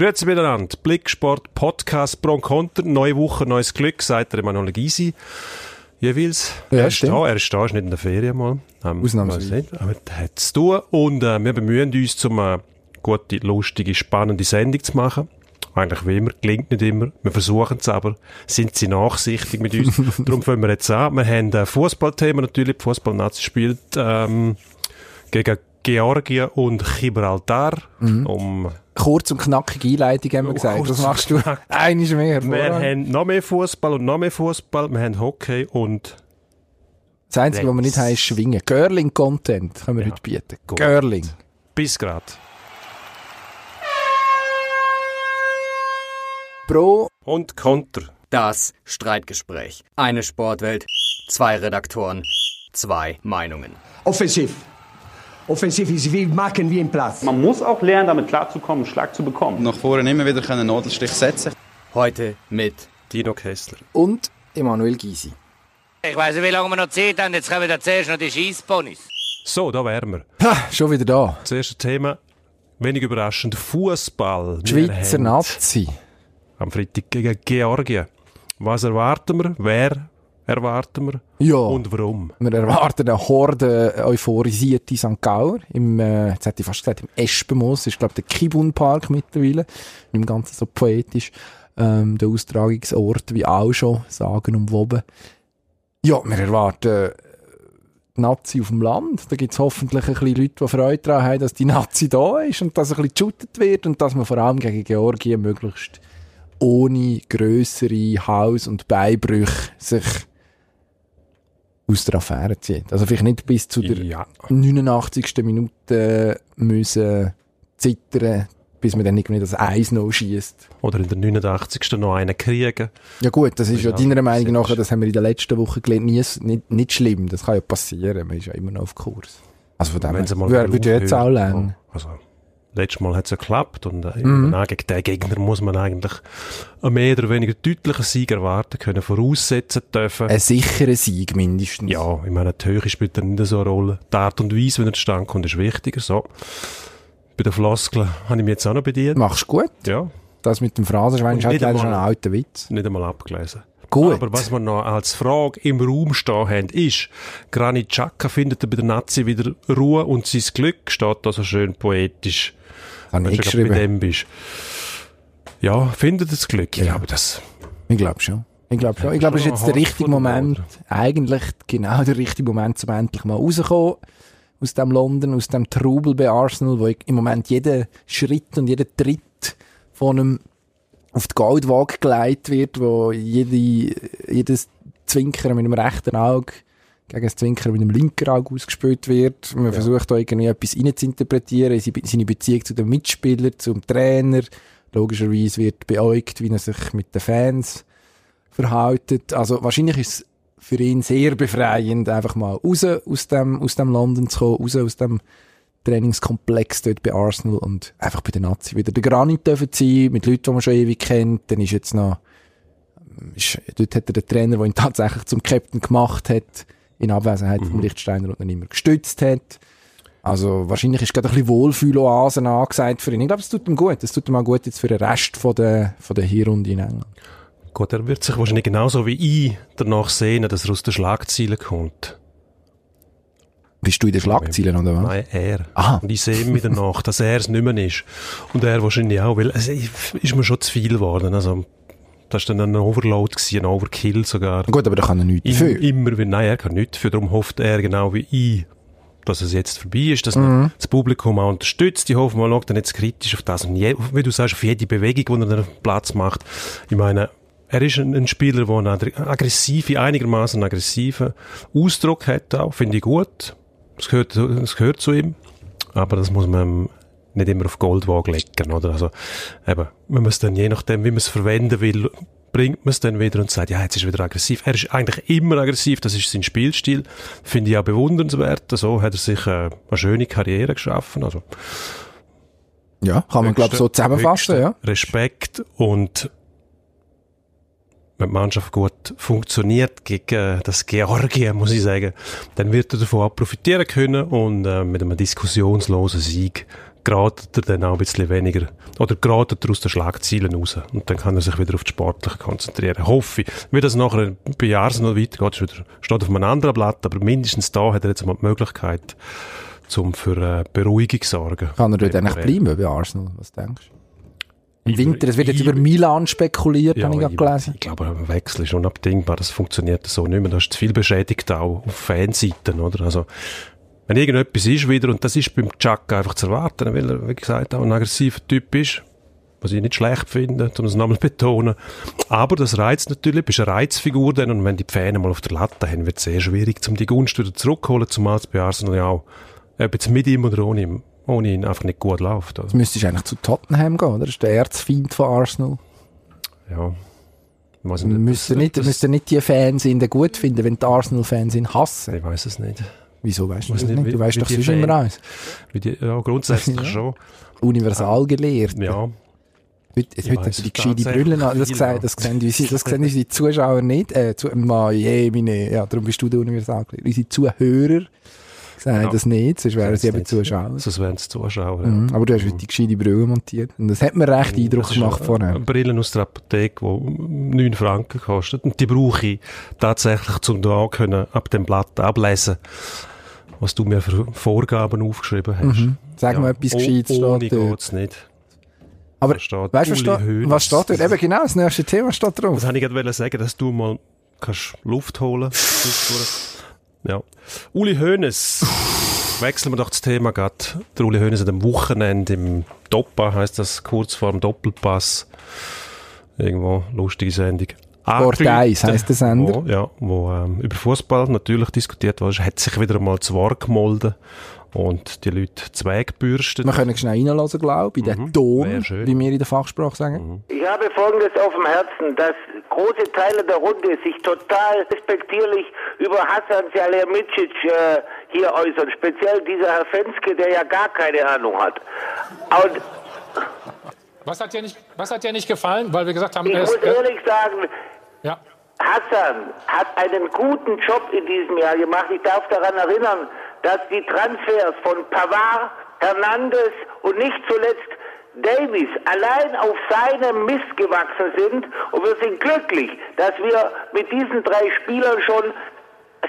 Grüezi miteinander. Blicksport, Podcast, Pro und Konter. Neue Woche, neues Glück, sagt der Emanuel Gysi. Jeweils. Ja, er ist da, er ist da, ist nicht in der Ferien mal. Ähm, Ausnahmsweise. Aber das hat zu tun. Und äh, wir bemühen uns, um eine gute, lustige, spannende Sendung zu machen. Eigentlich wie immer, gelingt nicht immer. Wir versuchen es aber. Sind sie nachsichtig mit uns? Darum fangen wir jetzt an. Wir haben ein Fußballthema natürlich. Die Fußballnazi spielt ähm, gegen Georgien und Gibraltar. Um Kurz und knackige Einleitung haben wir gesagt. kurz Das und machst du einiges mehr. Wir Vorrang. haben noch mehr Fußball und noch mehr Fußball. Wir haben Hockey und Das Einzige, was wir nicht haben, ist Schwingen. Girling-Content können wir Ja, heute bieten. gut. Girling. bis grad. Pro Und Konter. Das Streitgespräch. Eine Sportwelt, zwei Redaktoren, zwei Meinungen. Offensiv. Offensiv ist wie machen wie im Platz. Man muss auch lernen, damit klarzukommen, einen Schlag zu bekommen. nach vorne immer wieder einen Nadelstich setzen Heute mit Dino Kessler. und Emanuel Gysi. Ich weiss nicht, wie lange wir noch Zeit haben. Jetzt kommen da zuerst noch die Scheissponys. So, da wären wir. Ha, schon wieder da. Das erste Thema, wenig überraschend, Fußball. Wir Schweizer Nazi. Am Freitag gegen Georgien. Was erwarten wir? Wer erwarten wir? Ja. Und warum? Wir erwarten eine Horde euphorisierte St. Gauer im, äh, jetzt hätte ich fast gesagt, im Espenmoos, ist glaube der Kibun Park mittlerweile, im Ganzen so poetisch, ähm, der Austragungsort, wie auch schon, sagen umwoben. Ja, wir erwarten äh, die Nazi auf dem Land, da gibt es hoffentlich ein bisschen Leute, die Freude daran haben, dass die Nazi da ist und dass ein bisschen geshootet wird und dass man vor allem gegen Georgien möglichst ohne grössere Haus- und Beinbrüche sich aus der Affäre zieht. Also vielleicht nicht bis zu der Ja. 89. Minute müssen zittern, bis man dann irgendwie das Eis noch schießt. Oder in der 89. noch einen kriegen. Ja gut, das ist ja Ja, deiner Meinung nach, das haben wir in den letzten Wochen gelernt, nie, nicht, nicht schlimm. Das kann ja passieren, man ist ja immer noch auf Kurs. Also von dem her, würde jetzt auch lernen. Also, letztes Mal hat es ja geklappt und äh, Mhm. gegen den Gegner muss man eigentlich einen mehr oder weniger deutlichen Sieg erwarten können, voraussetzen dürfen. Ein sicherer Sieg mindestens. Ja, ich meine, die Höhe spielt dann nicht so eine Rolle. Die Art und Weise, wie er zustande kommt, ist wichtiger. So. Bei den Floskeln habe ich mich jetzt auch noch bedient. Machst gut. Ja, Das mit dem Phrasenschwein ist halt leider schon ein alter Witz. nicht einmal abgelesen. Gut. Aber was wir noch als Frage im Raum stehen haben, ist, Granit Xhaka findet bei der Nazi wieder Ruhe und sein Glück steht da so schön poetisch. Habe ich du gerade bei geschrieben. dem bist. Ja, findet das Glück. Ich glaube, das, Ich glaube schon. Ich glaube schon. Ich glaube, es ist jetzt der richtige Moment, eigentlich genau der richtige Moment, um endlich mal rauszukommen aus dem London, aus dem Trubel bei Arsenal, wo im Moment jeder Schritt und jeder Tritt von einem auf die Goldwaage geleitet wird, wo jede, jedes Zwinkern mit dem rechten Auge gegen das Zwinkern mit dem linken Auge ausgespielt wird. Man versucht da irgendwie etwas reinzuinterpretieren, in seine- Beziehung zu den Mitspielern, zum Trainer. Logischerweise wird beäugt, wie er sich mit den Fans verhaltet. Also wahrscheinlich ist es für ihn sehr befreiend, einfach mal raus aus dem, aus dem London zu kommen, raus aus dem Trainingskomplex dort bei Arsenal und einfach bei den Nazi wieder der Granit dürfen sein, mit Leuten, die man schon ewig kennt. Dann ist jetzt noch, ist, dort hat er den Trainer, der ihn tatsächlich zum Captain gemacht hat, in Abwesenheit vom Lichtsteiner und dann immer gestützt hat. Also wahrscheinlich ist gerade ein bisschen Wohlfühloasen angesagt für ihn. Ich glaube, es tut ihm gut. Es tut ihm auch gut jetzt für den Rest von der, von der Hinrunde in England. Gut, er wird sich wahrscheinlich genauso wie ich danach sehen, dass er aus den Schlagzeilen kommt. Bist du in den Schlagzeilen oder was? Nein, er. Aha. Und ich sehe mir danach, dass er es nicht mehr ist. Und er wahrscheinlich auch, weil es ist mir schon zu viel geworden. Also, das war dann ein Overload, gewesen, ein Overkill sogar. Gut, aber da kann er nichts dafür. immer, wie, nein, er kann nichts dafür. Darum hofft er genau wie ich, dass es jetzt vorbei ist, dass man das Publikum auch unterstützt. Ich hoffe, man schaut dann jetzt kritisch auf das. Und je, wie du sagst, auf jede Bewegung, die er Platz macht. Ich meine, er ist ein, ein Spieler, der einen agg- aggressive, einigermaßen aggressiven Ausdruck hat auch. Finde ich gut. Es gehört, es gehört zu ihm. Aber das muss man nicht immer auf Goldwaage legen, oder? Also, eben, man es dann, je nachdem, wie man es verwenden will, bringt man es dann wieder und sagt, ja, jetzt ist er wieder aggressiv. Er ist eigentlich immer aggressiv, das ist sein Spielstil. Finde ich auch bewundernswert. So hat er sich äh, eine schöne Karriere geschaffen. Also, Ja, kann man, glaube ich, so zusammenfassen, ja. Respekt und wenn die Mannschaft gut funktioniert gegen das Georgien, muss ich sagen, dann wird er davon auch profitieren können und äh, mit einem diskussionslosen Sieg geratet er dann auch ein bisschen weniger, oder geratet er aus den Schlagzeilen raus. Und dann kann er sich wieder auf das Sportliche konzentrieren. Hoffe ich. Wie das nachher bei Arsenal weitergeht, ist wieder, steht auf einem anderen Blatt, aber mindestens da hat er jetzt mal die Möglichkeit, zum für äh, Beruhigung zu sorgen. Kann er dort eigentlich bleiben bei Arsenal? Was denkst du? Im Winter, es wird jetzt über Milan spekuliert, Ja, habe ich gerade ich, gelesen. ich glaube, ein Wechsel ist unabdingbar. Das funktioniert so nicht mehr. Da ist zu viel beschädigt auch auf Fanseiten, oder? Also, wenn irgendetwas ist wieder, und das ist beim Chuck einfach zu erwarten, weil er, wie gesagt, auch ein aggressiver Typ ist, was ich nicht schlecht finde, um es nochmal zu betonen. Aber das reizt natürlich, bist eine Reizfigur dann, und wenn die Fans mal auf der Latte haben, wird es sehr schwierig, um die Gunst wieder zurückzuholen, zumal es bei Arsenal ja auch, ob jetzt mit ihm oder ohne ihm, ohne ihn einfach nicht gut läuft. Also, Jetzt müsstest du eigentlich zu Tottenham gehen, oder? Das ist der Erzfeind von Arsenal. ja. Müssen nicht, das- müssen nicht die Fans den gut finden, wenn die Arsenal-Fans ihn hassen. Ich weiß es nicht. Wieso weißt du das nicht, wie- Du weißt doch sonst Fan- immer die, ja, grundsätzlich Ja. schon. Universal gelehrt. Ja, Heute, Ich heute die es gescheite Brüllen an. Das, ja. das, sehen unsere, das sehen unsere Zuschauer nicht. Äh, zu, ma, je, meine, ja, darum bist du der Universal gelehrt. Unsere Zuhörer sehen Ja. das nicht, sonst wären sie eben. Zuschauer. Sonst wären es Zuschauer. Mhm. Aber du hast heute die gescheite Brille montiert. Und das hat mir recht Eindruck Das ist gemacht eine- vorher. Eine Brille aus der Apotheke, die 9 Franken kostet. Und die brauche ich tatsächlich, um da können, ab dem Blatt ablesen, was du mir für Vorgaben aufgeschrieben hast. Mhm. Sag mal etwas Oh- Gescheites Ohne steht dort. geht's nicht. Aber Weißt du, was, steht- was steht dort? Eben genau, das nächste Thema steht drauf. Das wollte ich gerade sagen, dass du mal kannst Luft holen Ja. Uli Hoeneß. Wechseln wir doch das Thema gerade. Der Uli Hoeneß hat am Wochenende im Doppa, heißt das kurz vor dem Doppelpass. Irgendwo, lustige Sendung. Sport 1 heisst der Sender. Wo, ja, wo ähm, über Fußball natürlich diskutiert wurde. Hat sich wieder einmal zu Wort gemolden und die Leute zweckbürstet. Wir können schnell reinlassen, glaube ich, in den Mhm. Ton, wie wir in der Fachsprache sagen. Ich habe Folgendes auf dem Herzen, dass große Teile der Runde sich total respektierlich über Hassan Salihamidzic äh, hier äußern. Speziell dieser Herr Fenske, der ja gar keine Ahnung hat. Und Was hat dir nicht, was hat dir nicht gefallen? Weil wir gesagt haben, ich muss ehrlich sagen, ja. Hassan hat einen guten Job in diesem Jahr gemacht. Ich darf daran erinnern, dass die Transfers von Pavard, Hernandez und nicht zuletzt Davis allein auf seinem Mist gewachsen sind. Und wir sind glücklich, dass wir mit diesen drei Spielern schon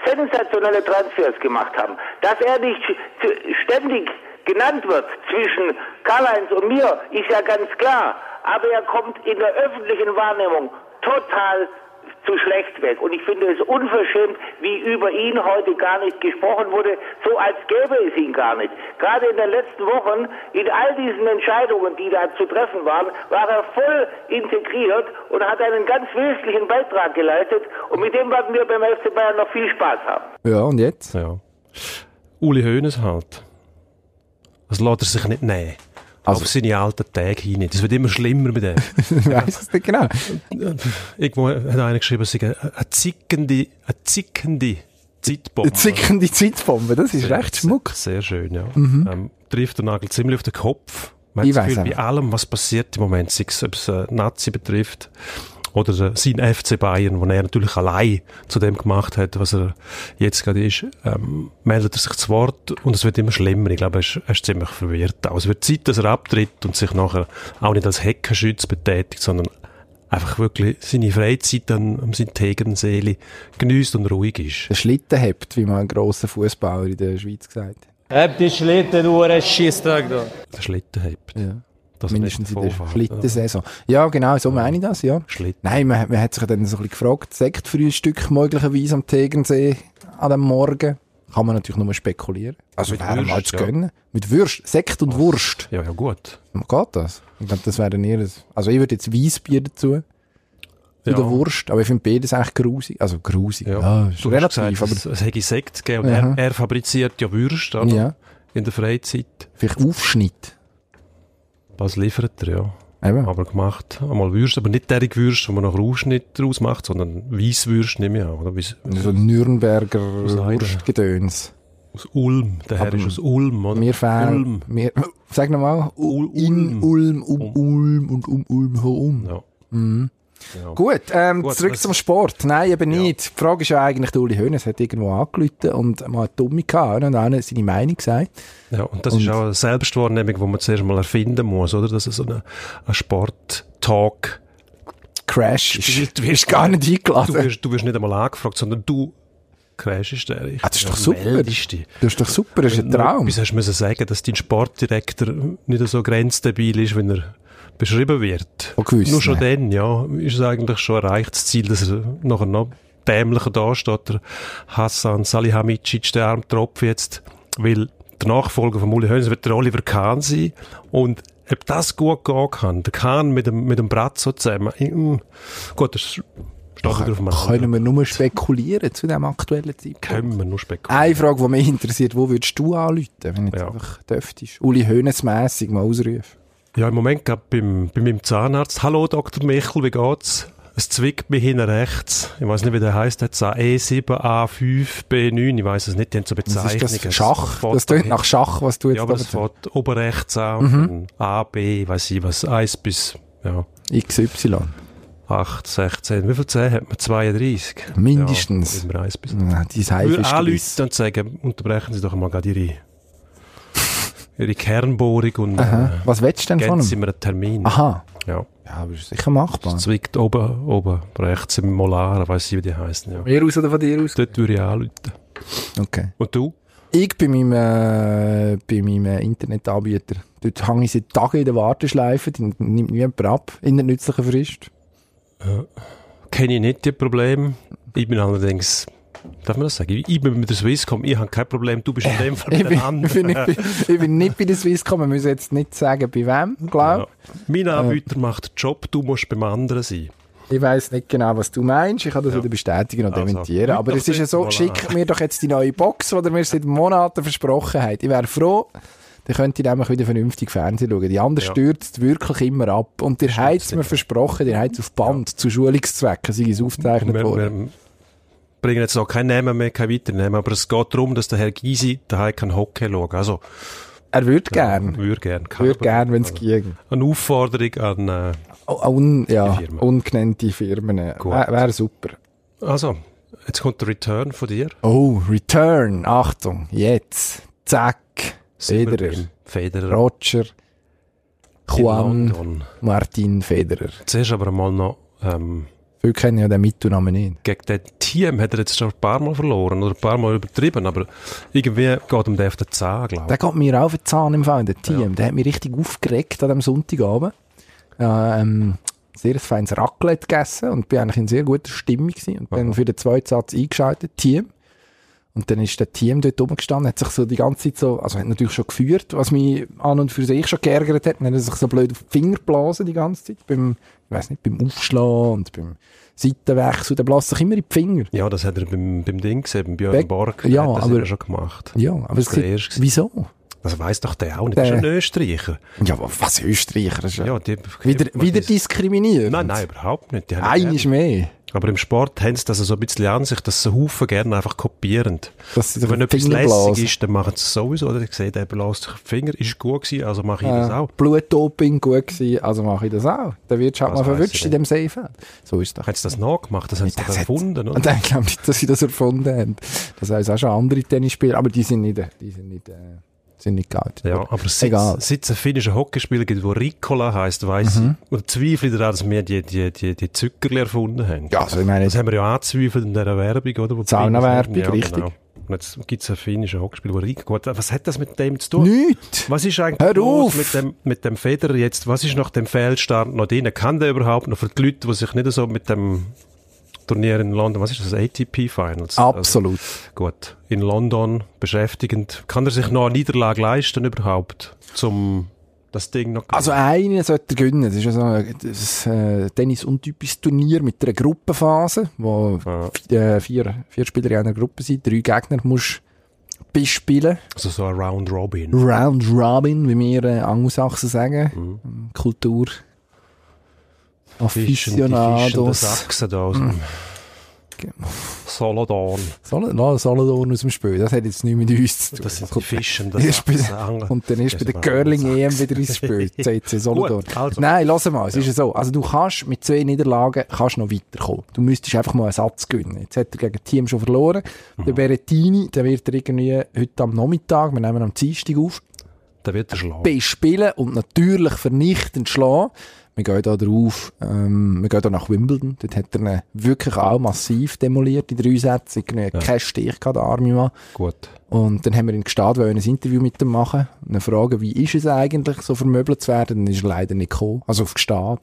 sensationelle Transfers gemacht haben. Dass er nicht ständig genannt wird zwischen Karl-Heinz und mir, ist ja ganz klar. Aber er kommt in der öffentlichen Wahrnehmung total zu schlecht weg. Und ich finde es unverschämt, wie über ihn heute gar nicht gesprochen wurde, so als gäbe es ihn gar nicht. Gerade in den letzten Wochen, in all diesen Entscheidungen, die da zu treffen waren, war er voll integriert und hat einen ganz wesentlichen Beitrag geleistet. Und mit dem werden wir beim FC Bayern noch viel Spaß haben. Ja, und jetzt? Ja. Uli Hoeneß halt. Das lässt er sich nicht nehmen. Also- Auf seine alten Tage hin. Das wird immer schlimmer mit dem. Ich weiss es nicht genau. Irgendwo hat einer geschrieben, es sei eine, eine zickende, eine zickende Zeitbombe. Eine zickende Zeitbombe, das ist recht schmuck. Mhm. Sehr schön, ja. Ähm, trifft den Nagel ziemlich auf den Kopf. Man Ich weiss Gefühl, bei allem, was passiert im Moment, sei es, ob es äh, Nazi betrifft oder sein FC Bayern, wo er natürlich allein zu dem gemacht hat, was er jetzt gerade ist, ähm, meldet er sich zu Wort und es wird immer schlimmer. Ich glaube, er ist, er ist ziemlich verwirrt. auch. es wird Zeit, dass er abtritt und sich nachher auch nicht als Heckenschütz betätigt, sondern einfach wirklich seine Freizeit an, an seiner Tegernseele genießt und ruhig ist. Der Schlitten hebt, wie mal ein grosser Fußballer in der Schweiz gesagt hat. Hab die Schlitten nur ein Scheissdreck da. Der Schlitten hebt. Ja. Dass Mindestens in der. Schlittensaison. Ja, genau, so meine ich das, ja. Schlitten. Nein, man, man hat sich dann so ein bisschen gefragt, Sektfrühstück möglicherweise am Tegernsee an dem Morgen. Kann man natürlich nur spekulieren. Also Mit wäre mal Würst, zu ja. gönnen. Mit Würst, Sekt und Wurst. Ja, ja, gut. Geht das? Ich glaube, das wäre eher das. Also ich würde jetzt Weissbier dazu. Zu Ja. der Wurst. Aber ich finde beides eigentlich grusig. Also grusig. Ja, ist du relativ. gesagt, es, aber es hätte Sekt gegeben und er, er fabriziert ja Würste oder? Ja. in der Freizeit. vielleicht Aufschnitt. Was liefert er, ja. Eben. Aber gemacht, einmal Würste, aber nicht derige Würste, wo man noch Ausschnitt daraus macht, sondern Weisswürste nehme ich an, oder? Weiss- So ein Nürnberger. Wurstgedöns. Aus Ulm, der Herr Aber ist aus Ulm, oder? Mir fehlt. Ulm. Mir, sag nochmal. Ul- In Ulm. Ulm, um Ulm und um Ulm herum. Ja. Mhm. Ja. Gut, ähm, Gut, zurück zum Sport. Nein, eben nicht. Die Frage ist ja eigentlich, der Uli Hoeneß hat irgendwo angerufen und mal eine Dumme gehabt und einer seine Meinung gesagt. Ja, und das Und- ist auch eine Selbstwahrnehmung, die man zuerst mal erfinden muss, oder? Dass es so ein ein Sport-Talk Crash ist. du wirst gar nicht eingeladen. Du wirst, du wirst nicht einmal angefragt, sondern du crashst der. Ah, das ist doch super. Meldest dich. Das ist doch super, das ist ein Traum. Bis hast du müssen sagen, dass dein Sportdirektor nicht so grenzdebil ist, wenn er beschrieben wird. Von gewissen. Nur schon dann, ja, ist es eigentlich schon erreicht, das Ziel, dass er nachher noch dämlicher da steht, der Hassan Salihamidzic, der Armtropf jetzt, weil der Nachfolger von Uli Hoeneß wird der Oliver Kahn sein und ob das gut gehen kann, der Kahn mit dem, mit dem Brazzo zusammen, mm, gut, das Können wir nur spekulieren zu dem aktuellen Zeitpunkt? Können wir nur spekulieren. Eine Frage, die mich interessiert, wo würdest du anrufen, wenn jetzt Ja. einfach dürftest? Uli Hoeneß mässig mal ausrufen. Ja, im Moment gerade beim, bei meinem Zahnarzt. Hallo Dr. Michel, wie geht's? Es zwickt mich hinten rechts. Ich weiß nicht, wie der heißt. Jetzt E7, A5, B9. Ich weiß es nicht. Die haben so Bezeichnungen. ist das? Schach? fährt Das klingt nach Schach, was du jetzt Ja, aber da das fährt oben rechts an. Mhm. A, B, weiß ich was. 1 bis, ja, XY. 8, 16. Wie viel 10 hat man? 32. Mindestens. Ja, immer 1 bis. Ja, dein Heif ist gewiss. und sagen, unterbrechen Sie doch mal gerade Ihre, Ihre Kernbohrung und Aha. äh, Was willst du denn von ihm? mir einen Termin. Aha. Ja. Ja, aber ist sicher machbar. Es zwickt oben, oben, rechts im Molar, weiss ich, wie die heißen. Ja. Mir aus oder von dir aus? Dort würde ich anrufen. Okay. Und du? Ich bei meinem, äh, bei meinem äh, Internetanbieter. Dort hänge ich seit Tagen in der Warteschleife, die nimmt niemand ab, in der nützlichen Frist. Kenne ich nicht die Probleme. Ich bin allerdings, darf man das sagen? Ich bin mit der Swisscom, ich habe kein Problem, du bist in dem Fall Ich mit bin, den anderen. ich, bin nicht, bei- ich bin nicht bei der Swisscom, wir müssen jetzt nicht sagen, bei wem, glaube Ja. Mein Anbieter macht den Job, du musst beim anderen sein. Ich weiß nicht genau, was du meinst. Ich kann das Ja. wieder bestätigen und Also, dementieren. Aber es ist ja so, schick mir doch jetzt die neue Box, die ihr mir seit Monaten versprochen habt. Ich wäre froh, dann könnt ihr nämlich wieder vernünftig Fernsehen schauen. Die andere Ja. stürzt wirklich immer ab. Und ihr habt es mir versprochen, ihr habt es auf Band zu Schulungszwecken, sei es aufgezeichnet Wir, worden. Bringen jetzt auch keinen Namen mehr, keinen weiteren Namen, aber es geht darum, dass der Herr Gysi daheim kann Hockey schauen Also, Er würde gern. würde gern. Er würde gern, wenn es Also, ging. Eine Aufforderung an, äh, Un, ja, Firma. ungenannte Firmen. Wäre wär super. also, jetzt kommt der Return von dir. Oh, Return. Achtung, jetzt. Zack. Federer. Federer. Roger. Juan. Martin Federer. Zuerst aber mal noch, ähm, Viele kennen ja den Mittelnamen nicht. gegen das Team hat er jetzt schon ein paar Mal verloren oder ein paar Mal übertrieben, aber irgendwie geht ihm der auf den Zahn, glaube Der ich. geht mir auf den Zahn im Fall, der Team. Ja. Der hat mich richtig aufgeregt an dem Sonntagabend. Ja, ähm, sehr feines Raclette gegessen und bin eigentlich in sehr guter Stimmung gewesen. Und Aha. für den zweiten Satz eingeschaltet, Team. Und dann ist der Team dort oben gestanden, hat sich so die ganze Zeit so, also hat natürlich schon geführt, was mich an und für sich schon geärgert hat. Dann hat er sich so blöd auf die Finger geblasen die ganze Zeit, beim, ich weiß nicht, beim Aufschlagen und beim Seitenwechsel, der bläst sich immer in die Finger. Ja, das hat er beim, beim Ding gesehen, beim Björn Borg. Ja, hat das aber- schon gemacht. Ja, aber Das gibt, Erste. wieso? Das weiss doch der auch nicht. Der- Das ist ein Österreicher. Ja, aber was Österreicher? Ist ja die, wieder, die- wieder die- diskriminiert. Nein, nein, überhaupt nicht. Ist gerne. mehr. Aber im Sport haben sie das so ein bisschen an sich, dass sie Haufen gerne einfach kopieren. Wenn etwas lässig ist, dann machen sie es sowieso. Oder ich sehe, der bläst sich die Finger, ist gut gewesen, also mache ich das Äh, auch. Blutdoping gut gewesen, also mache ich das auch. Dann wirst du halt Das mal verwünscht ich in dem Seefeld. So ist das. Haben sie das nachgemacht? Das haben sie Das doch erfunden, oder? Und ich glaube nicht, dass sie das erfunden haben. Das heißt auch schon andere Tennisspieler, aber die sind nicht, die sind nicht, äh, sind nicht geoutet. Ja, aber seit, seit es einen finnischen Hockeyspieler gibt, der Ricola heisst, weiss Mhm. ich, oder zweifle ich daran, dass wir die, die, die, die Zuckerli erfunden haben. Ja, also ich meine, Das haben wir ja angezweifelt in dieser Werbung, oder? Saunawerbung, Finnen- richtig. Genau. Und jetzt gibt es einen finnischen Hockeyspieler, der Ricola... Gut, Was hat das mit dem zu tun? nichts. Was ist eigentlich Hör los auf! mit dem, mit dem Federer jetzt? Was ist nach dem Fehlstart noch drin? Kann der überhaupt noch für die Leute, die sich nicht so mit dem Turnier in London, was ist das, ATP Finals? Absolut. Also, gut, in London beschäftigend. Kann er sich noch eine Niederlage leisten überhaupt, zum das Ding noch Also einen sollte er gewinnen. Das ist ja so ein das, äh, Tennis-untypisches Turnier mit einer Gruppenphase, wo Ja. äh, vier, vier Spieler in einer Gruppe sind, drei Gegner musst bespielen. also so ein Round Robin. Round Robin, wie wir äh, Angelsachsen sagen. Mhm. Kultur. Aficionados. Sachsen da aus dem Ge- Solothurn. Sol no, Solothurn aus dem Spiel, das hat jetzt nichts mit uns zu tun. Das sind die Fischen, das bei, und dann ist bei der ist Curling-EM wieder ins Spiel, CC Solothurn. Gut, also. Nein, lass mal, es ist ja so, also du kannst mit zwei Niederlagen kannst noch weiterkommen. Du müsstest einfach mal einen Satz gewinnen. Jetzt hat er gegen das Team schon verloren. Mhm. Der Berettini, der wird er irgendwie heute am Nachmittag, wir nehmen am Dienstag auf, Da wird er schlagen. bespielen und natürlich vernichtend schlagen. Wir gehen da drauf, ähm, wir gehen da nach Wimbledon. Dort hat er ihn wirklich auch massiv demoliert, die drei Sätze. Irgendwie kein Stich gehabt, der arme Mann. Gut. Und dann haben wir ihn gestartet, wollen ein Interview mit ihm machen. Und dann fragen, wie ist es eigentlich, so vermöbelt zu werden? Dann ist er leider nicht gekommen. Also auf Gestad.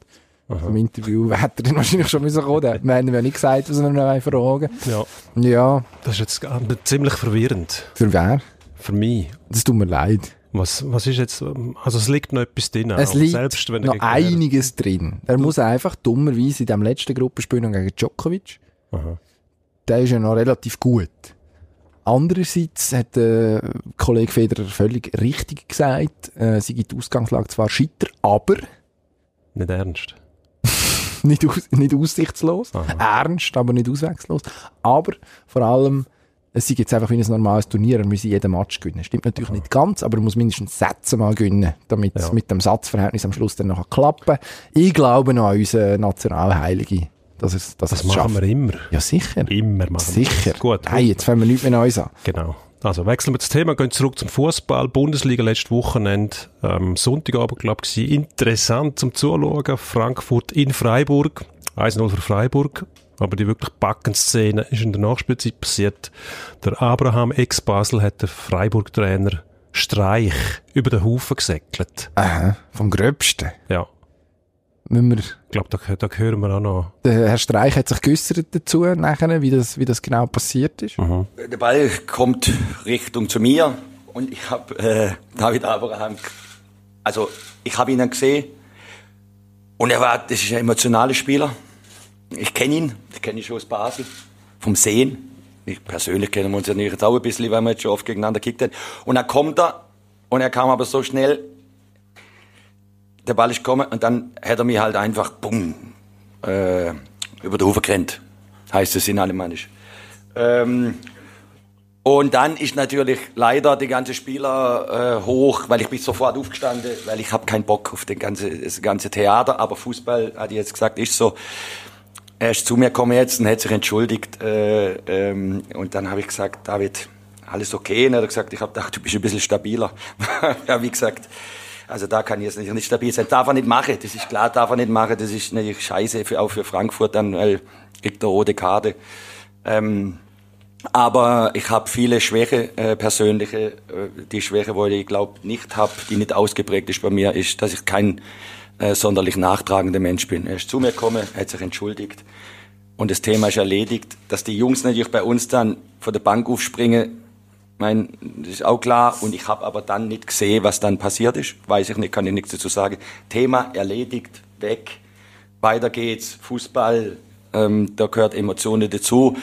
Im Interview hätte er dann wahrscheinlich schon müssen kommen. Wir haben ihm ja nicht gesagt, was wir ihn fragen Ja, Ja, das ist jetzt gar- ziemlich verwirrend. für wer? Für mich. Das tut mir leid. Was, was ist jetzt, also es liegt noch etwas drin. Es liegt selbst wenn noch einiges drin. Er muss einfach dummerweise in dem letzten Gruppenspiel gegen Djokovic. Aha. Der ist ja noch relativ gut. Andererseits hat der Kollege Federer völlig richtig gesagt, äh, sie gibt die Ausgangslage zwar scheiter, aber Nicht ernst. nicht, aus, nicht aussichtslos. Ernst, aber nicht auswechslos. Aber vor allem, es ist jetzt einfach wie ein normales Turnier, er muss jeden Match gewinnen. Stimmt natürlich nicht ganz, aber er muss mindestens Sätze mal gewinnen, damit es Ja. mit dem Satzverhältnis am Schluss dann noch klappen kann. Ich glaube noch an unseren Nationalheiligen, dass es, dass Das es machen schafft. wir immer. Ja, sicher. Immer machen Sicher. wir das. Gut. Hey, jetzt fangen wir nichts mehr Neues an. Genau. Also wechseln wir das Thema, gehen zurück zum Fußball. Bundesliga letztes Wochenende, ähm, Sonntagabend, glaube ich, war interessant zum Zuschauen. Frankfurt in Freiburg. 1-0 für Freiburg. Aber die wirklich packende Szene ist in der Nachspielzeit passiert. Der Abraham ex-Basel hat den Freiburg-Trainer Streich über den Haufen gesäckelt. Aha, vom Gröbsten. Ja. Müssen wir, Ich glaube, da, da hören wir auch noch. der Herr Streich hat sich geäussert dazu, nachher, wie das, wie das genau passiert ist. Der Ball kommt Richtung zu mir und ich habe äh, David Abraham, also ich habe ihn dann gesehen und er war, das ist ein emotionaler Spieler. Ich kenne ihn, ich kenne ihn schon aus Basel, vom Sehen. Ich persönlich kennen wir uns ja nicht jetzt auch ein bisschen, weil wir jetzt schon oft gegeneinander gekickt haben. Und dann kommt er und er kam aber so schnell, der Ball ist gekommen und dann hat er mich halt einfach, bumm, äh, über den Hof gerannt. Heißt es in Alemannisch. Ähm, und dann ist natürlich leider die ganze Spieler äh, hoch, weil ich bin sofort aufgestanden, weil ich habe keinen Bock auf den ganze, das ganze Theater. Aber Fußball, hat ich jetzt gesagt, ist so. Er ist zu mir gekommen jetzt und hat sich entschuldigt. Äh, ähm, und dann habe ich gesagt, David, alles okay? Und er hat gesagt, ich habe gedacht, du bist ein bisschen stabiler. ja, wie gesagt, also da kann ich jetzt nicht, nicht stabil sein. Darf er nicht machen, das ist klar, darf er nicht machen. Das ist natürlich scheiße, für, auch für Frankfurt dann, weil kriegt er rote Karte. Ähm, aber ich habe viele Schwäche, äh, persönliche. Äh, die Schwäche, wo ich glaube nicht habe, die nicht ausgeprägt ist bei mir, ist, dass ich kein äh, sonderlich nachtragender Mensch bin. Er ist zu mir gekommen, er hat sich entschuldigt und das Thema ist erledigt. Dass die Jungs natürlich bei uns dann von der Bank aufspringen, mein, das ist auch klar. Und ich habe aber dann nicht gesehen, was dann passiert ist. Weiß ich nicht, kann ich nichts dazu sagen. Thema erledigt, weg. Weiter geht's. Fußball, ähm, da gehört Emotionen dazu.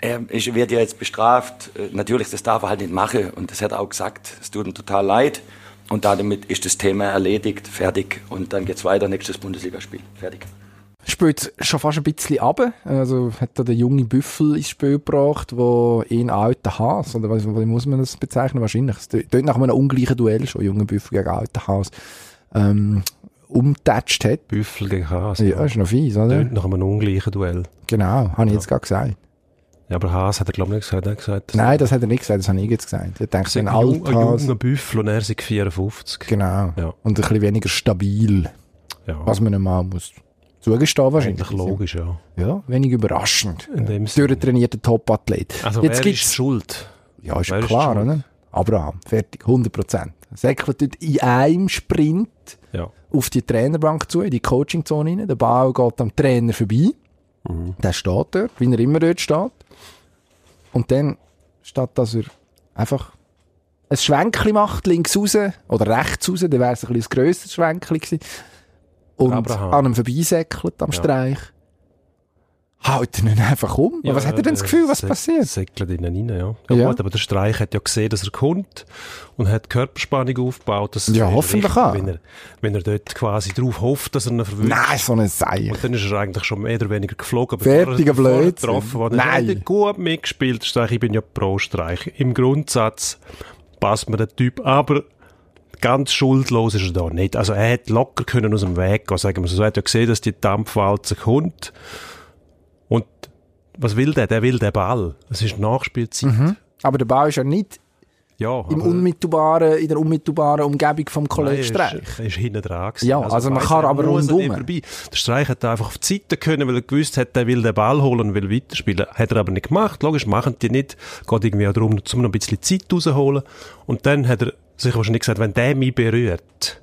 Er ist, wird ja jetzt bestraft. Äh, Natürlich, das darf er halt nicht machen. Und das hat er auch gesagt. Es tut ihm total leid. Und damit ist das Thema erledigt, fertig. Und dann geht's weiter, nächstes Bundesligaspiel. Fertig. spielt schon fast ein bisschen ab. Also hat da der junge Büffel ins Spiel gebracht, wo ihn alter Haas, oder was, wie muss man das bezeichnen? Wahrscheinlich. Es tönt nach einem ungleichen Duell schon, junger Büffel gegen alter Haas, ähm, umgetatscht hat. Büffel gegen Haas. Ja, ist noch fies, oder? Tönt nach einem ungleichen Duell. Genau, habe ich jetzt gerade gesagt. Ja, aber Haas hat er, glaube ich, nicht gesagt. Gesagt, Nein, das hat er nicht gesagt, das habe ich jetzt gesagt. Ich denke, ist ein jung, ein junger Büffel und er ist 54. Genau. Ja. Und ein bisschen weniger stabil, Ja. was man ihm mal muss zugestehen wahrscheinlich. Eigentlich logisch, ja. Ja, wenig überraschend. In dem Sinne. Durchtrainierter Top-Athlet. Also Jetzt wer gibt's- ist schuld? Ja, ist ja Wer ist klar, schuld? oder? Abraham, fertig, 100%. Säckelt dort in einem Sprint Ja. auf die Trainerbank zu, in die Coachingzone rein. Der Ball geht am Trainer vorbei. Mhm. Der steht dort, wie er immer dort steht. Und dann, statt dass er einfach ein Schwenkli macht, links raus oder rechts raus, dann wäre es ein bisschen ein grösseres Schwenkli gewesen. Und Abraham. an ihm vorbeisäckelt am Ja. Streich. Haut er nicht einfach um. was hat er denn das Gefühl, was passiert? Säckelt innen rein, ja. Ja, Ja. gut, aber der Streich hat ja gesehen, dass er kommt und hat Körperspannung aufgebaut. Das Ja, hoffentlich richtig, auch. Wenn er, wenn er dort quasi darauf hofft, dass er ihn verwünscht. Nein, so ein Seich. Und dann ist er eigentlich schon mehr oder weniger geflogen. Fertiger bevor er- bevor er Blödsinn. getroffen. Nein. Er hat gut mitgespielt, Streich. Ich bin ja pro Streich. Im Grundsatz passt mir der Typ, aber ganz schuldlos ist er da nicht. Also er hätte locker können aus dem Weg gehen, sagen wir so. Er hat ja gesehen, dass die Dampfwalze kommt. Und was will der? Der will den Ball. Es ist Nachspielzeit. Mhm. Aber der Ball ist ja nicht Ja, im unmittelbaren, in der unmittelbaren Umgebung vom Kollegen Streich. Er ist, ist hinten dran gewesen. Ja, also man weiss kann er, aber er rundum. vorbei. Der Streich hat einfach auf die Seite können, weil er gewusst hat, der will den Ball holen und will weiterspielen. Hat er aber nicht gemacht. Logisch machen die nicht. Geht irgendwie auch darum, um noch ein bisschen Zeit rausholen. Und dann hat er sich wahrscheinlich gesagt, wenn der mich berührt,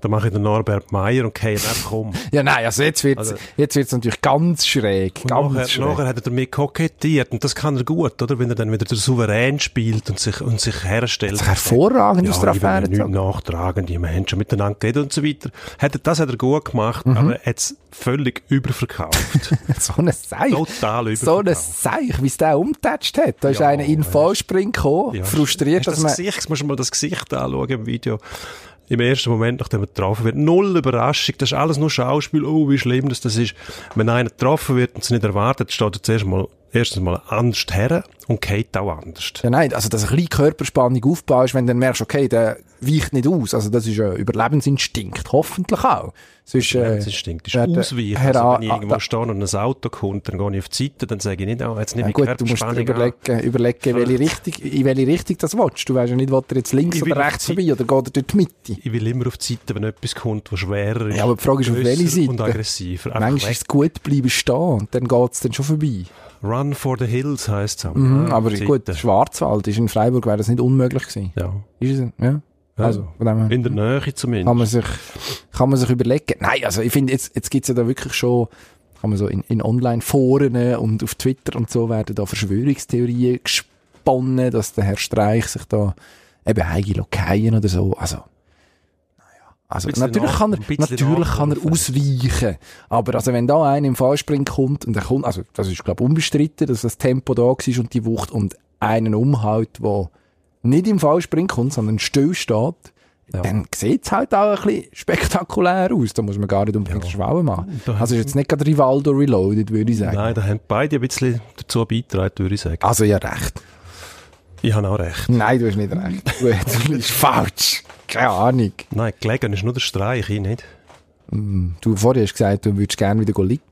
dann mache ich den Norbert Meier und gehe einfach um. Ja, nein, also jetzt wird es Also- jetzt wird's natürlich ganz schräg. Und Ganz nachher, schräg. nachher hat er damit kokettiert und das kann er gut, oder? Wenn er dann wieder der Souverän spielt und sich, und sich herstellt. Hat sich hervorragend ja, aus der Affäre nicht gezogen. nachtragen, die haben schon miteinander geredet und so weiter. Hat er, das hat er gut gemacht, Mhm. aber er hat es völlig überverkauft. so ein Seich. Total So ein überverkauft. Seich, wie es der umgetatscht hat. Da ist Ja, einer in den Vollspring gekommen, Ja. frustriert, Hast dass das man... Gesicht, musst du mal das Gesicht anschauen im Video. Im ersten Moment, nachdem er getroffen wird, null Überraschung, das ist alles nur Schauspiel, oh, wie schlimm das, das ist. Wenn einer getroffen wird und es nicht erwartet, steht er zuerst mal, erstens mal anders her und geht auch anders. Ja, nein, also dass ein bisschen Körperspannung aufbaust, wenn du dann merkst, okay, der weicht nicht aus. Also das ist ein Überlebensinstinkt, hoffentlich auch. Sonst, äh, Instinkt ist der ausweichen. Also, wenn ich irgendwo stehe und ein Auto kommt, dann gehe ich auf die Seite, dann sage ich nicht, oh, jetzt Ja, nehme ich gut, du musst Körperspannung überlegen, überlegen welche Richtung, in welche Richtung das willst. Du weißt ja nicht, will er jetzt links oder rechts vorbei oder geht er durch die Mitte. Ich will immer auf die Seite, wenn etwas kommt, was schwerer ist. Ja, aber die Frage ist, auf welche Seite? Und aggressiver. Manchmal ist es gut, bleiben stehen und dann geht es dann schon vorbei. Run for the hills heisst es. Mhm, aber gut, Schwarzwald ist in Freiburg wäre das nicht unmöglich gewesen. Ja. Ist es? Ja. Also. In der Nähe zumindest. kann man sich, kann man sich überlegen. Nein, also ich finde, jetzt, jetzt gibt's ja da wirklich schon, kann man so in, in Online-Foren und auf Twitter und so werden da Verschwörungstheorien gesponnen, dass der Herr Streich sich da eben heige Lokeien oder so, also, also natürlich nach- kann er, natürlich kann er ausweichen, aber also wenn da einer im Fallspring kommt und der kommt, also das ist glaube unbestritten, dass das Tempo da war und die Wucht und einen umhaut, wo nicht im Fallspring kommt, sondern still steht, dann sieht es halt auch ein bisschen spektakulär aus. Da muss man gar nicht unbedingt ja. Schwauen machen. Also ist jetzt nicht gerade Rivaldo Reloaded, würde ich sagen. Nein, da haben beide ein bisschen dazu beigetragen, würde ich sagen. Also ja, recht. Ich habe auch recht. Nein, du hast nicht recht. Du bist falsch. Keine Ahnung. Nein, gelegen ist nur der Streich, ich nicht. Du vorher hast gesagt, du würdest gerne wieder liegen.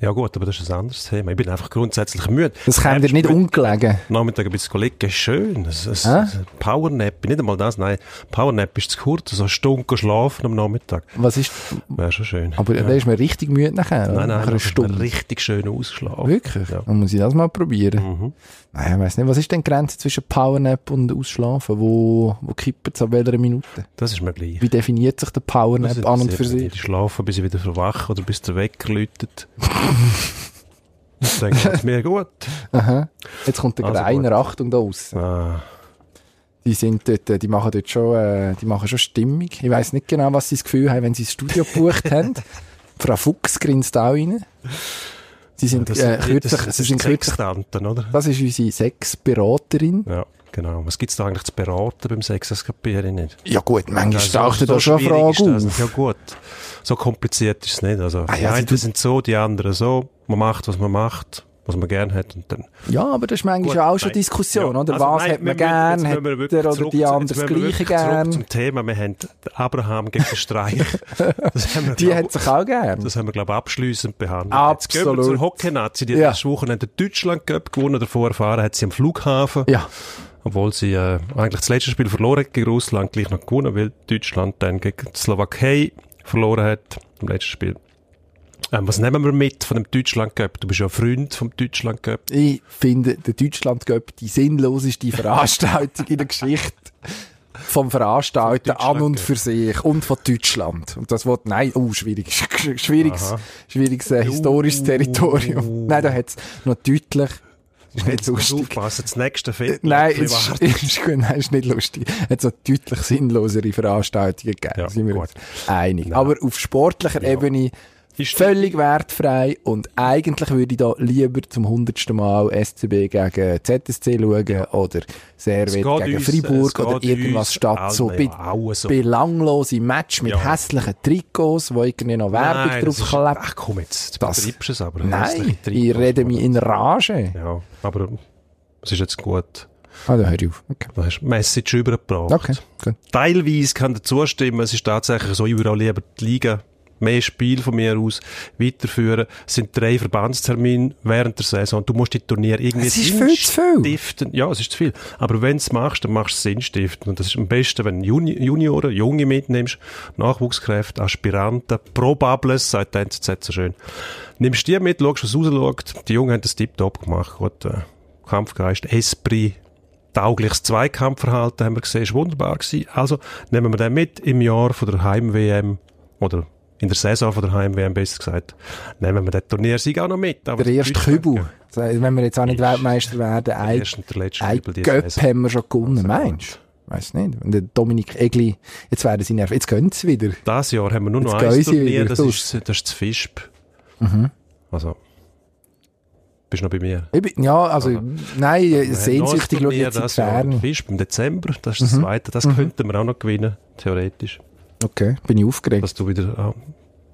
Ja gut, aber das ist ein anderes Thema. Ich bin einfach grundsätzlich müde. Das kommt dir nicht ungelegen. Nachmittag ein bisschen liegen ist schön. Es, es, es, Powernap, nicht einmal das, nein. Powernap ist zu kurz, so eine Stunde schlafen am Nachmittag. Was ist... Wäre schon schön. Aber da ist man richtig müde nachher. Nein, nein, nach einer das ist mir Stunde. richtig schön ausgeschlafen. Wirklich? Ja. Dann muss ich das mal probieren. Mhm. Nein, ich weiss nicht. Was ist denn die Grenze zwischen Powernap und Ausschlafen? Wo, wo kippt es ab welcher Minute? Das ist mir gleich. Wie definiert sich der Powernap an und für sich? Ich schlafe, bis ich wieder verwache oder bis der Wecker läutet. dann geht mir gut. Aha. Jetzt kommt der Also Greiner, Achtung da raus. Ah, Die sind dort, äh, die machen dort schon, äh, die machen schon Stimmung. Ich weiss nicht genau, was sie das Gefühl haben, wenn sie das Studio gebucht haben. Frau Fuchs grinst auch rein. Sie sind, das, äh, das, kürzlich, das, oder? das ist unsere Sexberaterin. Ja, genau. Was gibt es da eigentlich zu beraten beim Sex? Das kapiere ich nicht. Ja gut, manchmal Also, taucht so da schon eine Frage auf. Ja gut, so kompliziert ist es nicht. Also, Ah, die ja, einen sie sind so, die anderen so. Man macht, was man macht, was man gern hat und dann... Ja, aber das ist manchmal Gut, auch schon nein. Diskussion, Ja, oder? also Was nein, hat man wir müssen- gern? jetzt Hat der oder zurück die andere das Gleiche wirklich Zurück gern? zum Thema. Wir haben Abraham gegen Streich. Wir, Die glaub- hat sich auch gern. Das haben wir, glaube ich, abschliessend behandelt. Absolut. Jetzt gehen wir zur Hockey-Nazi. Die Ja. hat letzte Woche den Deutschland gewonnen. Davor erfahren hat sie am Flughafen. Ja. Obwohl sie äh, eigentlich das letzte Spiel verloren hat gegen Russland, gleich noch gewonnen, weil Deutschland dann gegen die Slowakei verloren hat im letzten Spiel. Ähm, was nehmen wir mit von dem Deutschland Cup? Du bist ja ein Freund vom Deutschland Cup. Ich finde, der Deutschland Cup die sinnloseste Veranstaltung in der Geschichte vom Veranstalten an und für sich und von Deutschland. Und das Wort, nein, oh, schwierig, schwieriges, Aha. schwieriges äh, historisches Uh. Territorium. Nein, da hat es noch deutlich, ist nicht lustig. aufpassen, das nächste Fett. Nein, ist, ist, nein, ist nicht lustig. Es hat so deutlich sinnlosere Veranstaltungen gegeben, Ja, sind wir gut. einig. Aber auf sportlicher Ebene Völlig wertfrei und eigentlich würde ich da lieber zum hundertsten Mal SCB gegen ZSC schauen oder Servet gegen uns- Freiburg oder irgendwas statt so, be so. belanglose Match mit Ja. hässlichen Trikots, wo irgendwie noch Werbung Nein, drauf ist- klebt. Ach komm jetzt, du Das- es aber. Nein, ich rede mich in Rage. Ja, aber es ist jetzt gut. Ah, da hör ich auf. Okay. Da hast du die Message übergebracht. Okay, gut. Teilweise kann ich zustimmen, es ist tatsächlich so, ich würde auch lieber die Liga mehr Spiel von mir aus weiterführen. Es sind drei Verbandstermine während der Saison. Du musst die Turniere irgendwie Es ist viel zu viel. Ja, es ist zu viel. Aber wenn du es machst, dann machst du es sinnstiftend. Und das ist am besten, wenn Juni Junioren, Junge mitnimmst, Nachwuchskräfte, Aspiranten, Probables, sagt der NZZ so schön. Nimmst die mit, schaust, was rausschaut. Die Jungen haben das tiptop gemacht. Gut, äh, Kampfgeist, Esprit, taugliches Zweikampfverhalten haben wir gesehen, ist wunderbar gewesen. Also nehmen wir den mit im Jahr von der Heim-WM oder in der Saison von der Heim-WM besser gesagt, nehmen wir den Turniersieg auch noch mit. Der erste Kübel. Also, wenn wir jetzt auch nicht Weltmeister werden, ein, erste und der letzte ein die Göpp haben wir schon gewonnen, meinst du? Weiss nicht. Und der Dominik Egli, jetzt werden sie nervös. Jetzt können sie wieder. Das Jahr haben wir nur noch Jetzt ein gehen Turnier, das ist, das ist das Fischb. Mhm. Also, bist du noch bei mir? Bin, ja, also, nein, Wir sehnsüchtig schaue ein ich jetzt in. Ferne. Fischb im Dezember, das ist das Mhm. zweite. Das Mhm. könnten wir auch noch gewinnen, theoretisch. Okay, bin ich aufgeregt. Dass du wieder ah,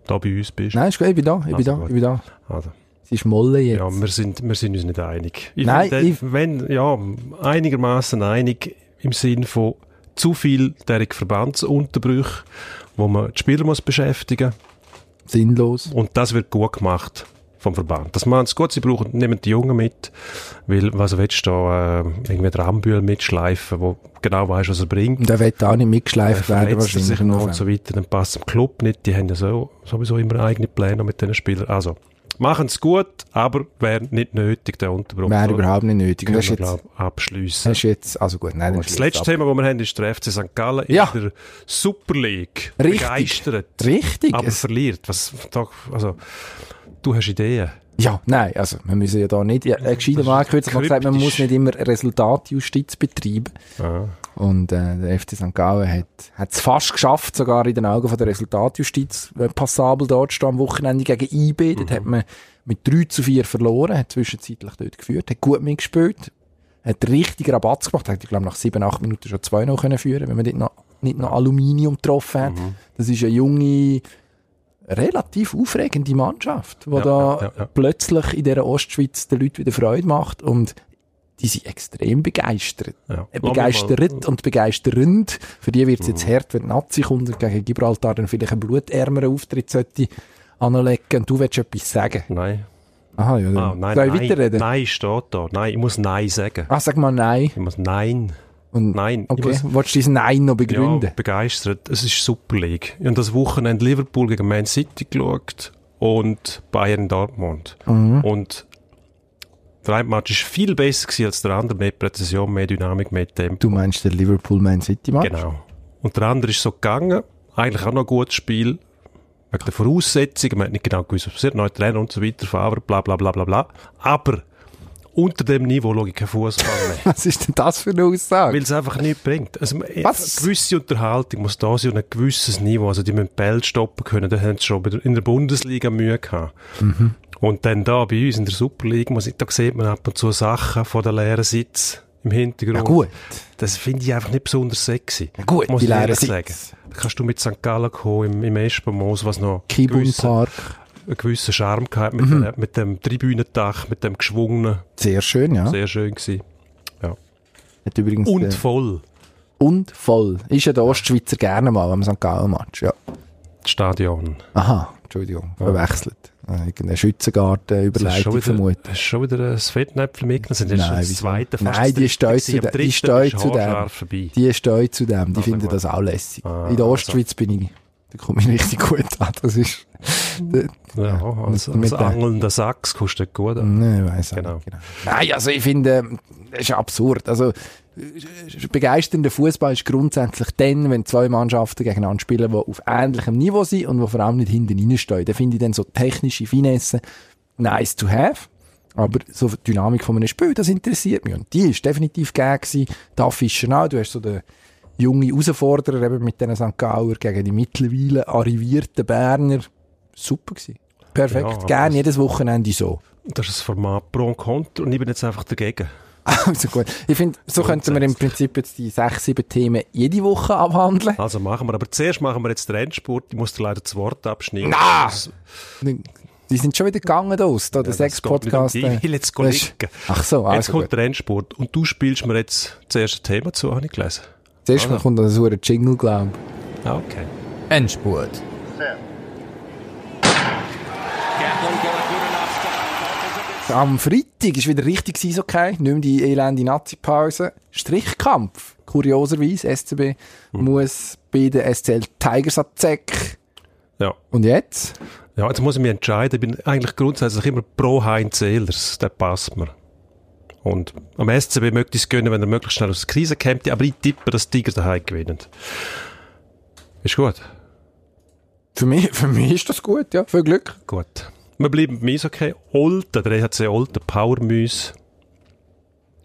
da bei uns bist. Nein, ist gut, ich bin da, ich bin Also da, gut. ich bin da. Also. Sie ist Molle jetzt. Ja, wir sind, wir sind uns nicht einig. Ich Nein, finde, ich- wenn, ja, einigermaßen einig im Sinn von zu viel derige Verbandsunterbrüche, wo man die Spieler muss beschäftigen. Sinnlos. Und das wird gut gemacht vom Verband. Das machen sie gut, sie brauchen, nehmen die Jungen mit, weil, was willst du da, äh, irgendwie den Rambühl mitschleifen, wo genau weißt, was er bringt. Und der wird auch nicht mitgeschleift Äh, werden, er wahrscheinlich. sich noch und so weiter, dann passt im Club nicht. Die haben ja so, sowieso immer eigene Pläne mit diesen Spielern. Also, machen es gut, aber wäre nicht nötig, der Unterbruch. Wäre überhaupt nicht nötig. Können Das ist jetzt, das ist jetzt, also gut, nein, Das letzte ab. Thema, das wir haben, ist der FC St. Gallen Ja. in der Super League. Richtig. Begeistert. Richtig. Aber Es- verliert. Was, da, also, du hast Ideen. Ja, nein, also wir müssen ja da nicht, ja, gescheiter Mann hat gesagt, man muss nicht immer Resultatjustiz betreiben. Ah. Und äh, der FC St. Gallen hat es fast geschafft, sogar in den Augen von der Resultatjustiz äh, passabel dort zu stehen am Wochenende gegen IB. Dort hat man mit 3 zu 4 verloren, hat zwischenzeitlich dort geführt, hat gut mitgespielt, hat richtig Rabatz gemacht, hat, ich glaube, nach 7, 8 Minuten schon 2 noch können führen wenn man dort noch, nicht noch Aluminium getroffen hat. Das ist eine junge, relativ aufregende Mannschaft, die Ja, da ja, ja, plötzlich in dieser Ostschweiz den Leuten wieder Freude macht und die sind extrem begeistert. Ja. Äh, Begeistert und begeisternd. Für die wird es Mhm. jetzt hart, wenn die Nazi kommt und gegen Gibraltar dann vielleicht einen blutärmeren Auftritt sollte anlegen. Und du willst etwas sagen. Nein. Aha, ja, dann Ah, nein, soll ich nein, weiterreden? nein steht da. Nein, ich muss Nein sagen. Ah, sag mal Nein. Ich muss Nein. Und, Nein. Okay, willst du diesen Nein noch begründen? Ja, begeistert. Es ist Super League. Ich habe das Wochenende Liverpool gegen Man City geschaut und Bayern Dortmund. Mhm. Und der eine Match ist viel besser gewesen als der andere. Mehr Präzision, mehr Dynamik, mehr Tempo. Du meinst den Liverpool-Man City-Match? Genau. Und der andere ist so gegangen. Eigentlich auch noch ein gutes Spiel. Wegen der Voraussetzungen. Man hat nicht genau gewusst, was passiert. Neuer Trainer und so weiter. Favre, bla, bla, bla, bla, bla. Aber unter dem Niveau schaue ich keinen Fußball mehr. Was ist denn das für eine Aussage? Weil es einfach nichts bringt. Also, Was? Eine gewisse Unterhaltung muss da sein und ein gewisses Niveau. Also die müssen Bälle stoppen können. Da haben sie schon der- in der Bundesliga Mühe gehabt. Mhm. Und dann da bei uns in der Super League, muss ich, da sieht man ab und zu Sachen von den leeren Sitz im Hintergrund. Ja, gut. Das finde ich einfach nicht besonders sexy. Ja, gut, muss die ich leeren sagen. Da kannst du mit St. Gallen kommen, im, im Espenmoos, was noch Kibun Park. Einen gewissen Charme gehabt mit, Mhm. dem, mit dem Tribünendach, mit dem geschwungenen. Sehr schön, ja. Sehr schön gewesen. Ja. Hat übrigens, Und äh, voll. und voll. Ist ja der Ostschweizer gerne mal am St. Gallen-Match, ja. Das Stadion. Aha, Entschuldigung, verwechselt. Äh, Irgendeine Schützengarten-Überleitung vermuten. hast du schon wieder ein Fettnäpfel mitgenommen? Sind das Nein, das zweite? fast Nein, das die gewesen. zu, die du zu dem. Die stehen zu dem. Die Also finden das auch lässig. Ah, In der also. Ostschweiz bin ich, da komme ich richtig gut an. Das ist, Ja, als, mit als der- angelnder Sachs kostet gut. an. Nein, weiss auch Genau. nicht genau. Nein, also ich finde, das ist absurd. Also, äh, begeisternder Fußball ist grundsätzlich dann, wenn zwei Mannschaften gegeneinander spielen, die auf ähnlichem Niveau sind und die vor allem nicht hinten reinstehen. Da finde ich dann so technische Finesse nice to have. Aber so die Dynamik von einem Spiel, das interessiert mich. Und die ist definitiv gegeben. Da Fischer auch. Du hast so den jungen Herausforderer eben mit diesen St. Gauer gegen die mittlerweile arrivierten Berner. Super gewesen. Perfekt. Ja, Gerne jedes Wochenende so. Das ist das Format Pro und Contra und ich bin jetzt einfach dagegen. Also gut. Ich finde, so könnten wir im Prinzip jetzt die sechs, sieben Themen jede Woche abhandeln. Also machen wir, aber zuerst machen wir jetzt den Rennsport. Ich muss dir leider das Wort abschneiden. Na! Das- Die sind schon wieder gegangen aus, da, der das Sex-Podcast. geht nicht um. Ich will jetzt liegen. Ach so, Jetzt also kommt gut. der Rennsport und du spielst mir jetzt das erste Thema zu, habe ich gelesen. Zuerst mal kommt so ein Jingle, glaube Ah, okay. Endspurt. ich. Am Freitag ist wieder richtig gewesen, okay. Nicht mehr die elende Nazi-Pause. Strichkampf. Kurioserweise, SCB Hm. muss bei den SCL Tigers Zeck. Ja. Und jetzt? Ja, jetzt muss ich mich entscheiden. Ich bin eigentlich grundsätzlich immer pro Heinz Ehlers. Der passt mir. Und am SCB möchte ich es gönnen, wenn er möglichst schnell aus der Krise kommt. Aber ich tippe, dass die Tiger daheim gewinnen. Ist gut. Für mich, für mich ist das gut, ja. Viel Glück. Gut. Wir bleiben beim Eishockey. Olten, der EHC Olten, Powermüs.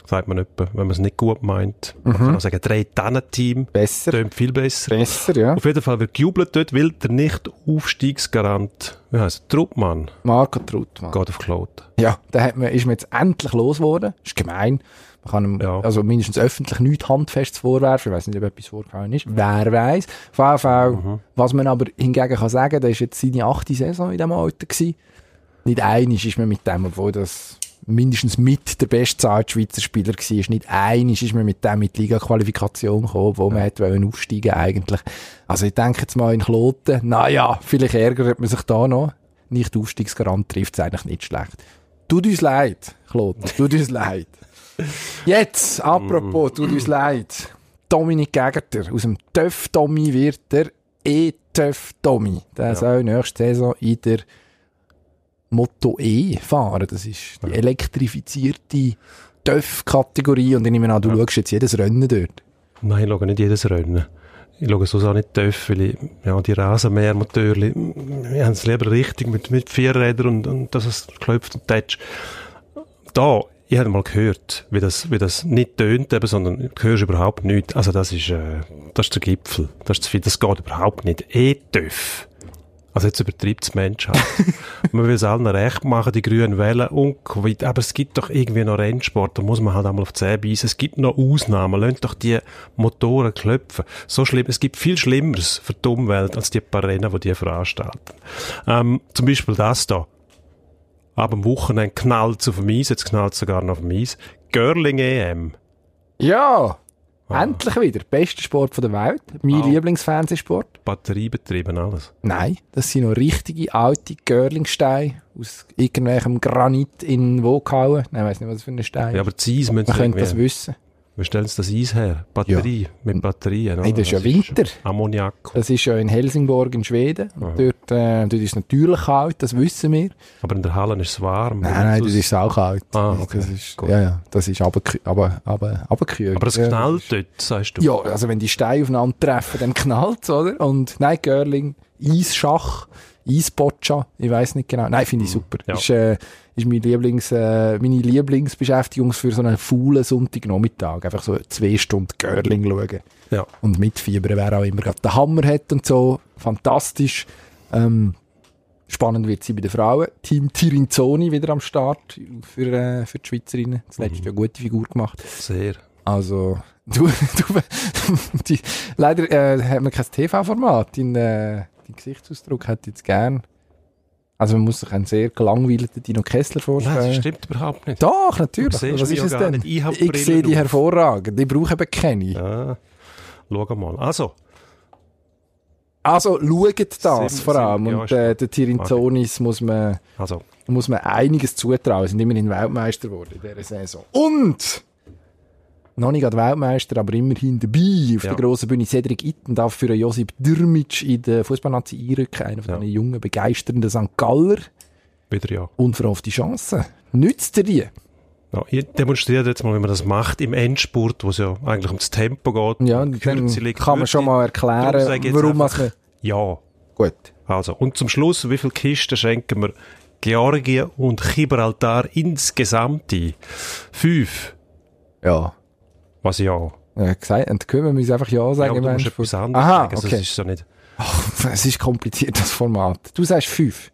Sagt man etwa, wenn man es nicht gut meint. Man kann auch sagen, drei Tannen-Team. Besser. Tönt viel besser. Besser, ja. Auf jeden Fall wird gejubelt dort, weil der Nicht-Aufstiegsgarant, wie heisst er, Truppmann, Marco Trautmann. geht auf Kloten. Ja, da hat man, ist man jetzt endlich losgeworden. Ist gemein. Man kann ihm, Ja. also mindestens öffentlich nichts Handfestes vorwerfen. Ich weiß nicht, ob etwas vorgefallen ist. Wer weiß. VfL, Mhm. was man aber hingegen kann sagen, das ist jetzt seine achte Saison in diesem Alter gewesen. Nicht einig ist man mit dem, obwohl das mindestens mit der bestzahlte Schweizer Spieler war. Nicht einig ist man mit dem mit Liga-Qualifikation gekommen, wo man hätte aufsteigen eigentlich. Also ich denke jetzt mal in Kloten, naja, vielleicht ärgert man sich da noch. Nicht Aufstiegsgarant trifft es eigentlich nicht schlecht. Tut uns leid, Kloten, tut uns leid. Jetzt, apropos, tut uns leid. Dominik Gegerter, aus dem Töff Tommy wird der E-Töff Tommy. Der soll nächste Saison in der Motto E fahren. Das ist die elektrifizierte Töff-Kategorie. Und ich nehme an, du schaust jetzt jedes Rennen dort. Nein, ich schaue nicht jedes Rennen. Ich schaue so auch nicht tief, weil ich, ja, die Rasenmähermotörli, wir haben es lieber richtig mit, mit vier Rädern und, und dass es klopft und tätscht. Da, ich habe mal gehört, wie das, wie das nicht tönt, eben, sondern du hörst überhaupt nichts. Also das ist, äh, das ist der Gipfel. Das ist zu viel, das geht überhaupt nicht. E-Töff. Also jetzt übertreibt es die Menschheit. man will es allen recht machen, die grünen Wellen und Covid. Aber es gibt doch irgendwie noch Rennsport, da muss man halt einmal auf die Zähne beißen. Es gibt noch Ausnahmen. Lasst doch die Motoren klopfen. So schlimm, es gibt viel Schlimmeres für die Umwelt als die paar Rennen, die die veranstalten. Ähm, zum Beispiel das da. Ab am Wochenende knallt es auf dem Eis, jetzt knallt es sogar noch auf dem Eis. Görling EM. Ja! Endlich wieder. Bester Sport von der Welt. Mein Ah. Lieblingsfernsehsport. Batteriebetrieben, alles. Nein, das sind noch richtige alte Görlingsteine aus irgendwelchem Granit in Wokauen. Nein, ich weiss nicht, was für ein Stein Ja, aber das Eis müssen Man könnte das wissen. Wie stellen sie das Eis her? Batterie, mit Batterien. Nein, das ist ja Winter. Ammoniak. Das ist ja in Helsingborg in Schweden. Dort, äh, dort ist es natürlich kalt, das wissen wir. Aber in der Halle ist es warm. Nein, nein, dort ist es auch kalt. Ah, okay. Das ist, ja, ja, das ist abgekühlt. Aber, aber, abgekühlt. Aber es ja. knallt dort, sagst du. Ja, also wenn die Steine aufeinander treffen, dann knallt oder? Und nein, Görling, Eisschach, Eisboccia, ich weiß nicht genau. Nein, finde ich super. ja. Ist, äh, ist mein Lieblings, äh, meine Lieblingsbeschäftigung für so einen faulen Sonntagnachmittag. Einfach so zwei Stunden Görling schauen. Ja. Und mitfiebern, wer auch immer gerade den Hammer hat und so. Fantastisch. Ähm, spannend wird sie bei den Frauen. Team Tirinzoni wieder am Start für, äh, für die Schweizerinnen. Das letzte Jahr eine gute Figur gemacht. Sehr. Also, du, du die, leider äh, hat man kein TV-Format. Dein, äh, dein Gesichtsausdruck hätte ich jetzt gern. Also, man muss sich einen sehr gelangweilten Dino Kessler Nein, vorstellen. das stimmt überhaupt nicht. Doch, natürlich. Was ist es denn? Ich Ich sehe die hervorragend. Ich brauche eben keine. Ja. Schau mal. Also, Also, schaut das Sieben- vor allem. sieben- ja, Und äh, der Tirinzonis muss man, also. muss man einiges zutrauen. Sind immerhin Weltmeister geworden in dieser Saison. Und noch nicht gerade Weltmeister, aber immerhin dabei auf Ja. der grossen Bühne. Cedric Itten darf für Josip Dürmic in der Fußballnazi einrücken. Einer von Ja. diesen jungen, begeisternden St. Galler. Wieder ja. Unverhoffte Chance. Nützt er die? ja. Ich demonstriere jetzt mal, wie man das macht im Endspurt, wo es ja eigentlich ums Tempo geht. Ja, und dann Kürze liegt kann man schon mal erklären, warum man... Ja. Gut. Also, und zum Schluss, wie viele Kisten schenken wir Georgien und Gibraltar insgesamt ein? Fünf. Ja. Was ja. Ja, gesagt, und können wir müssen einfach Ja Ja, sagen. aber du musst etwas anderes Aha, sagen. Also, okay. Es ist so nicht. Es ist kompliziert, das Format. Du sagst fünf.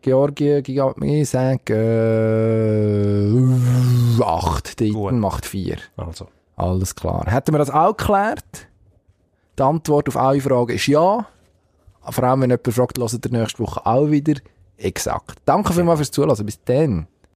Georgien ich sage äh, 8. Der Iten macht 4. Also. Alles klar. Hätten wir das auch geklärt? Die Antwort auf alle Fragen ist ja. Vor allem, wenn jemand fragt, hört ihr nächste Woche auch wieder. Exakt. Danke vielmals fürs Zuhören. Bis dann.